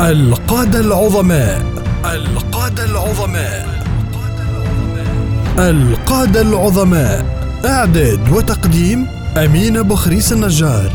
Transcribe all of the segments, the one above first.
القادة العظماء. القادة العظماء. القادة العظماء. إعداد وتقديم أمين بخريس النجار.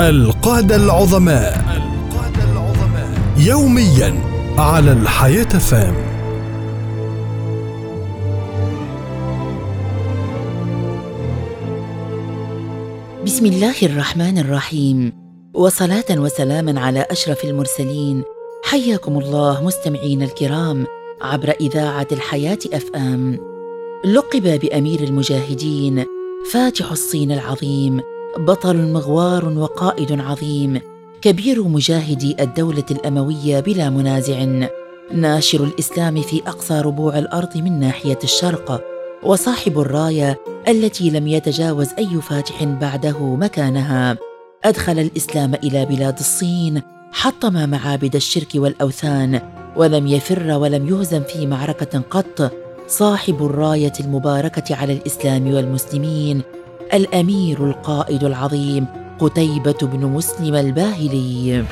القادة العظماء القادة العظماء. يوميا على الحياة فام. بسم الله الرحمن الرحيم. وصلاة وسلاما على أشرف المرسلين. حياكم الله مستمعين الكرام عبر إذاعة الحياة أف أم لقب بأمير المجاهدين فاتح الصين العظيم. بطل مغوار وقائد عظيم. كبير مجاهدي الدولة الأموية بلا منازع. ناشر الإسلام في أقصى ربوع الأرض من ناحية الشرق. وصاحب الراية التي لم يتجاوز أي فاتح بعده مكانها. أدخل الإسلام إلى بلاد الصين حطم معابد الشرك والأوثان ولم يفر ولم يهزم في معركة قط صاحب الراية المباركة على الإسلام والمسلمين الأمير القائد العظيم قتيبة بن مسلم الباهلي.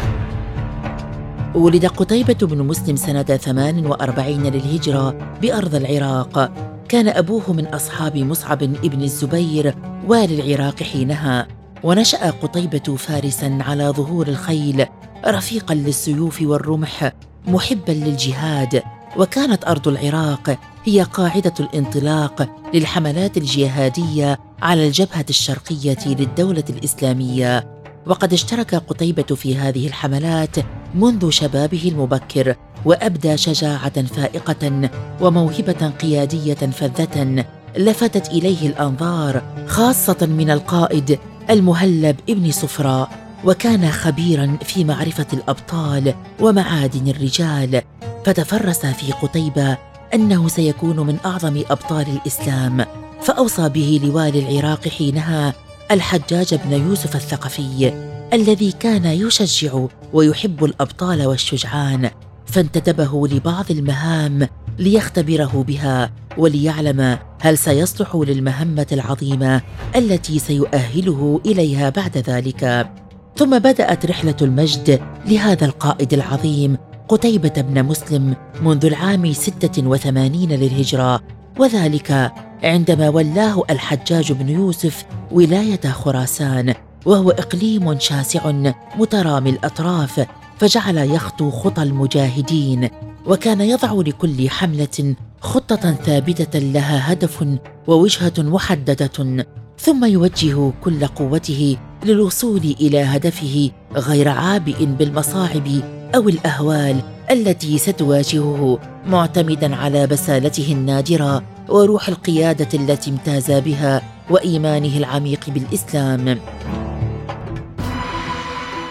ولد قتيبة بن مسلم سنة 48 للهجرة بأرض العراق. كان أبوه من أصحاب مصعب ابن الزبير والي العراق حينها. ونشأ قطيبة فارسا على ظهور الخيل رفيقا للسيوف والرمح محبا للجهاد. وكانت أرض العراق هي قاعدة الانطلاق للحملات الجهادية على الجبهة الشرقية للدولة الإسلامية. وقد اشترك قتيبة في هذه الحملات منذ شبابه المبكر وأبدى شجاعة فائقة وموهبة قيادية فذة لفتت إليه الأنظار خاصة من القائد المهلب ابن صفراء وكان خبيرا في معرفة الأبطال ومعادن الرجال فتفرس في قتيبه أنه سيكون من أعظم أبطال الإسلام فأوصى به لوالي العراق حينها الحجاج بن يوسف الثقفي الذي كان يشجع ويحب الأبطال والشجعان فانتدبه لبعض المهام ليختبره بها وليعلم هل سيصلح للمهمة العظيمة التي سيؤهله إليها بعد ذلك. ثم بدأت رحلة المجد لهذا القائد العظيم قتيبة بن مسلم منذ العام ستة وثمانين للهجرة. وذلك عندما ولاه الحجاج بن يوسف ولاية خراسان وهو إقليم شاسع مترامي الأطراف فجعل يخطو خطى المجاهدين وكان يضع لكل حملة خطة ثابتة لها هدف ووجهة محددة ثم يوجه كل قوته للوصول إلى هدفه غير عابئ بالمصاعب أو الأهوال التي ستواجهه معتمدا على بسالته النادرة وروح القيادة التي امتاز بها وإيمانه العميق بالإسلام.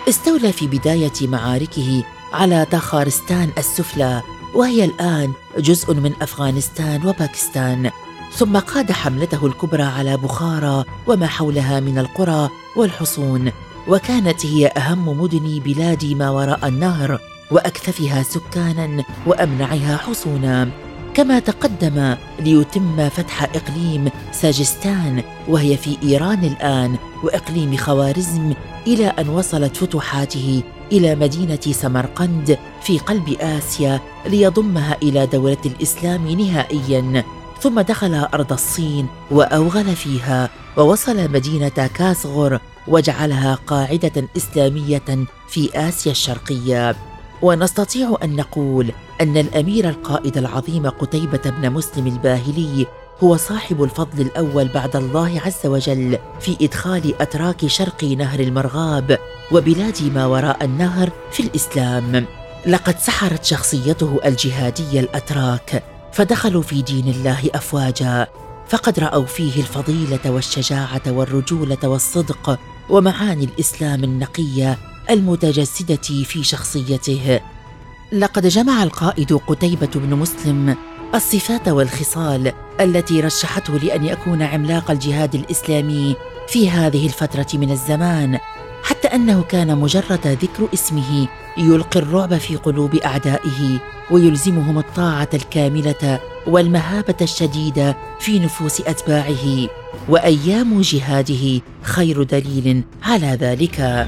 استولى في بداية معاركه على تخارستان السفلى وهي الآن جزء من أفغانستان وباكستان. ثم قاد حملته الكبرى على بخارى وما حولها من القرى والحصون وكانت هي أهم مدن بلاد ما وراء النهر وأكثفها سكانا وأمنعها حصونا. كما تقدم ليتم فتح إقليم ساجستان وهي في إيران الآن وإقليم خوارزم إلى أن وصلت فتوحاته إلى مدينة سمرقند في قلب آسيا ليضمها إلى دولة الإسلام نهائيا. ثم دخل أرض الصين وأوغل فيها ووصل مدينة كاسغر وجعلها قاعدة إسلامية في آسيا الشرقية. ونستطيع أن نقول أن الأمير القائد العظيم قتيبة بن مسلم الباهلي هو صاحب الفضل الأول بعد الله عز وجل في إدخال أتراك شرق نهر المرغاب وبلاد ما وراء النهر في الإسلام. لقد سحرت شخصيته الجهادية الأتراك فدخلوا في دين الله أفواجا فقد رأوا فيه الفضيلة والشجاعة والرجولة والصدق ومعاني الإسلام النقية المتجسدة في شخصيته. لقد جمع القائد قتيبة بن مسلم الصفات والخصال التي رشحته لأن يكون عملاق الجهاد الإسلامي في هذه الفترة من الزمان حتى أنه كان مجرد ذكر اسمه يلقي الرعب في قلوب أعدائه ويلزمهم الطاعة الكاملة والمهابة الشديدة في نفوس أتباعه وأيام جهاده خير دليل على ذلك.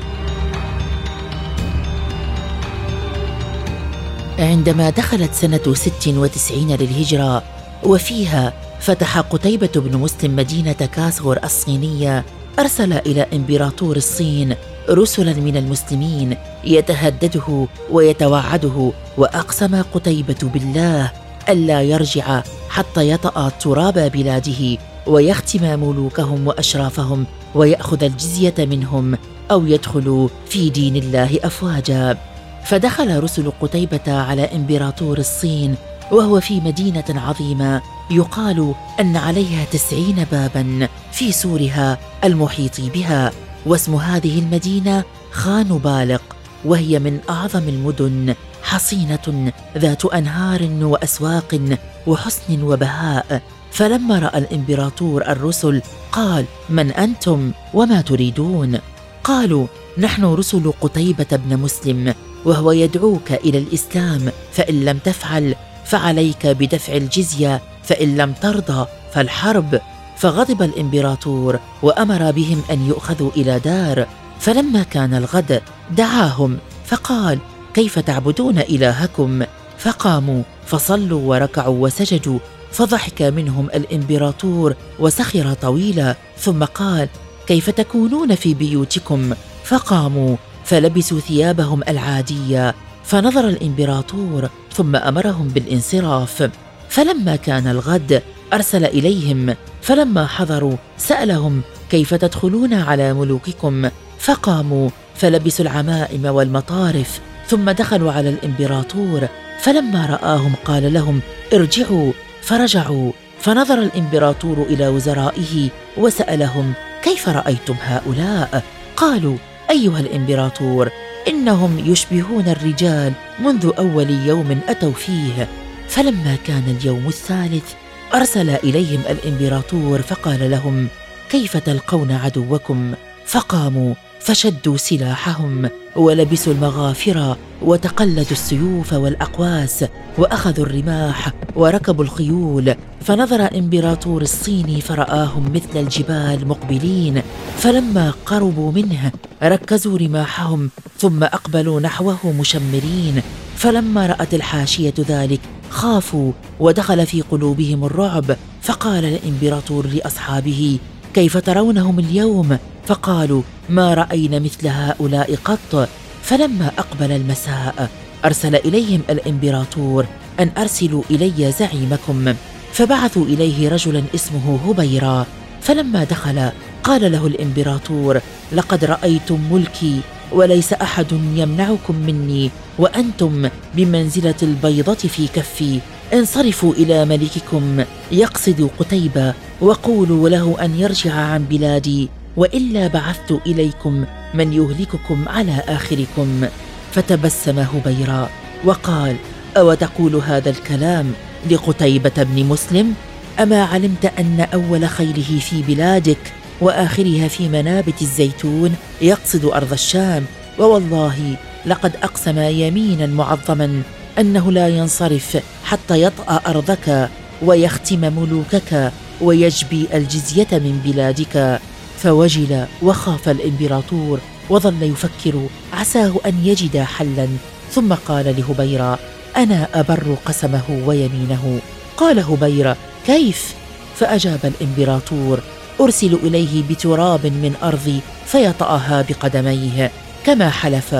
عندما دخلت سنة ست وتسعين للهجرة وفيها فتح قتيبة بن مسلم مدينة كاسغور الصينية أرسل إلى إمبراطور الصين رسلا من المسلمين يتهدده ويتوعده وأقسم قتيبة بالله ألا يرجع حتى يطأ تراب بلاده ويختم ملوكهم وأشرافهم ويأخذ الجزية منهم أو يدخلوا في دين الله أفواجا. فدخل رسل قتيبة على إمبراطور الصين وهو في مدينة عظيمة يقال أن عليها تسعين بابا في سورها المحيط بها واسم هذه المدينة خان بالق وهي من أعظم المدن حصينة ذات أنهار وأسواق وحسن وبهاء. فلما رأى الإمبراطور الرسل قال من أنتم وما تريدون؟ قالوا نحن رسل قتيبة بن مسلم وهو يدعوك إلى الإسلام فإن لم تفعل فعليك بدفع الجزية فإن لم ترضى فالحرب. فغضب الإمبراطور وأمر بهم أن يؤخذوا إلى دار فلما كان الغد دعاهم فقال كيف تعبدون إلهكم؟ فقاموا فصلوا وركعوا وسجدوا فضحك منهم الإمبراطور وسخر طويلا ثم قال كيف تكونون في بيوتكم؟ فقاموا فلبسوا ثيابهم العادية فنظر الإمبراطور ثم أمرهم بالانصراف. فلما كان الغد أرسل إليهم فلما حضروا سألهم كيف تدخلون على ملوككم؟ فقاموا فلبسوا العمائم والمطارف ثم دخلوا على الإمبراطور. فلما رآهم قال لهم ارجعوا! فرجعوا. فنظر الإمبراطور إلى وزرائه وسألهم كيف رأيتم هؤلاء؟ قالوا أيها الإمبراطور إنهم يشبهون الرجال منذ أول يوم أتوا فيه فلما كان اليوم الثالث أرسل إليهم الإمبراطور فقال لهم كيف تلقون عدوكم؟ فقاموا فشدوا سلاحهم ولبسوا المغافر وتقلدوا السيوف والأقواس وأخذوا الرماح وركبوا الخيول. فنظر إمبراطور الصين فرآهم مثل الجبال مقبلين. فلما قربوا منه ركزوا رماحهم ثم أقبلوا نحوه مشمرين. فلما رأت الحاشية ذلك خافوا ودخل في قلوبهم الرعب. فقال الإمبراطور لأصحابه كيف ترونهم اليوم؟ فقالوا ما رأينا مثل هؤلاء قط. فلما أقبل المساء أرسل إليهم الإمبراطور أن أرسلوا إلي زعيمكم. فبعثوا إليه رجلا اسمه هبيرا فلما دخل قال له الإمبراطور لقد رأيتم ملكي وليس أحد يمنعكم مني وأنتم بمنزلة البيضة في كفي. انصرفوا إلى ملككم يقصد قتيبة وقولوا له أن يرجع عن بلادي. وإلا بعثت إليكم من يهلككم على آخركم. فتبسم هبيرا وقال أو تقول هذا الكلام لقتيبة بن مسلم؟ أما علمت أن أول خيله في بلادك وآخرها في منابت الزيتون يقصد أرض الشام؟ ووالله لقد أقسم يمينا معظما أنه لا ينصرف حتى يطأ أرضك ويختم ملوكك ويجبي الجزية من بلادك. فوجل وخاف الإمبراطور وظل يفكر عساه أن يجد حلا. ثم قال لهبيرة أنا أبر قسمه ويمينه. قال هبيرة كيف؟ فأجاب الإمبراطور أرسل إليه بتراب من ارضي فيطأها بقدميه كما حلف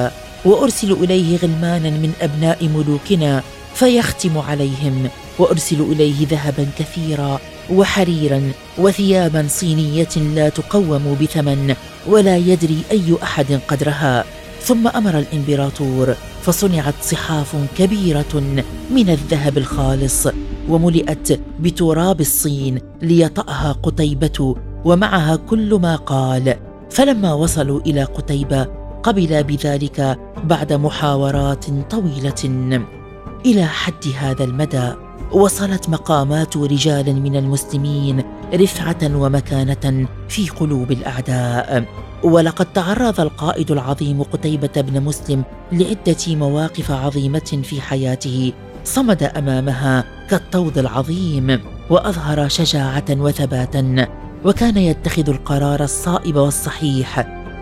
وأرسل إليه غلمانا من أبناء ملوكنا فيختم عليهم وأرسل إليه ذهبا كثيرا وحريرا وثيابا صينية لا تقوم بثمن ولا يدري أي أحد قدرها. ثم أمر الإمبراطور فصنعت صحاف كبيرة من الذهب الخالص وملئت بتراب الصين ليطأها قتيبة ومعها كل ما قال. فلما وصلوا إلى قتيبة قبل بذلك بعد محاورات طويلة. إلى حد هذا المدى وصلت مقامات رجال من المسلمين رفعة ومكانة في قلوب الأعداء. ولقد تعرض القائد العظيم قتيبة بن مسلم لعدة مواقف عظيمة في حياته صمد أمامها كالطود العظيم وأظهر شجاعة وثباتا وكان يتخذ القرار الصائب والصحيح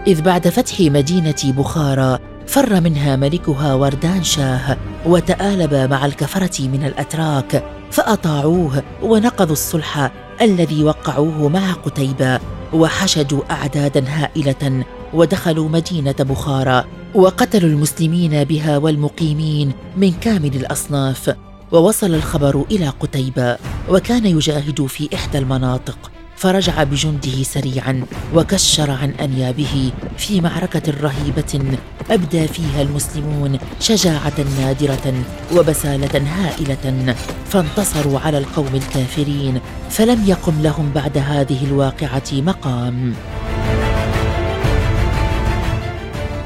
إذ بعد فتح مدينة بخارى فر منها ملكها وردان شاه وتآلب مع الكفرة من الأتراك فأطاعوه ونقضوا الصلح الذي وقعوه مع قتيبة وحشدوا أعدادا هائلة ودخلوا مدينة بخارى وقتلوا المسلمين بها والمقيمين من كامل الأصناف ووصل الخبر إلى قتيبة وكان يجاهد في إحدى المناطق. فرجع بجنده سريعا وكشر عن أنيابه في معركة رهيبة أبدى فيها المسلمون شجاعة نادرة وبسالة هائلة فانتصروا على القوم الكافرين فلم يقم لهم بعد هذه الواقعة مقام.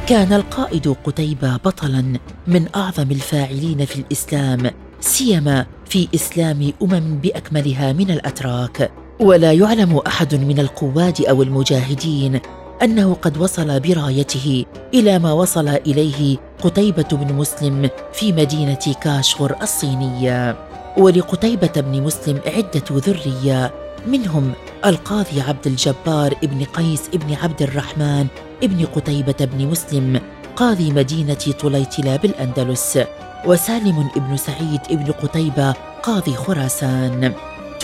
كان القائد قتيبة بطلا من أعظم الفاعلين في الإسلام سيما في إسلام أمم بأكملها من الأتراك. ولا يعلم أحد من القواد أو المجاهدين أنه قد وصل برايته إلى ما وصل إليه قتيبة بن مسلم في مدينة كاشغر الصينية. ولقتيبة بن مسلم عدة ذرية منهم القاضي عبد الجبار ابن قيس ابن عبد الرحمن ابن قتيبة بن مسلم قاضي مدينة طليتلا بالاندلس وسالم ابن سعيد ابن قتيبة قاضي خراسان.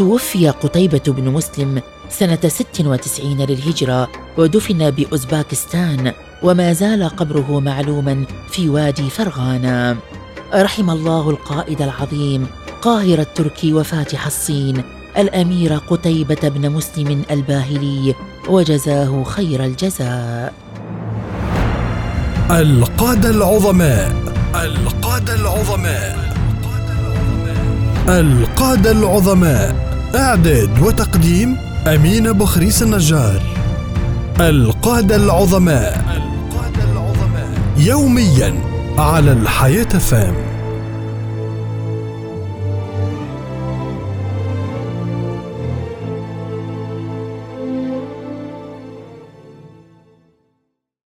توفي قتيبة بن مسلم سنة 96 للهجرة ودفن بأوزباكستان وما زال قبره معلوما في وادي فرغانة رحم الله القائد العظيم قاهر الترك وفاتح الصين الأمير قتيبة بن مسلم الباهلي وجزاه خير الجزاء. القادة العظماء القادة العظماء القادة العظماء. إعداد وتقديم أمين بخريس النجار. القادة العظماء القادة العظماء. يوميا على الحياة فام.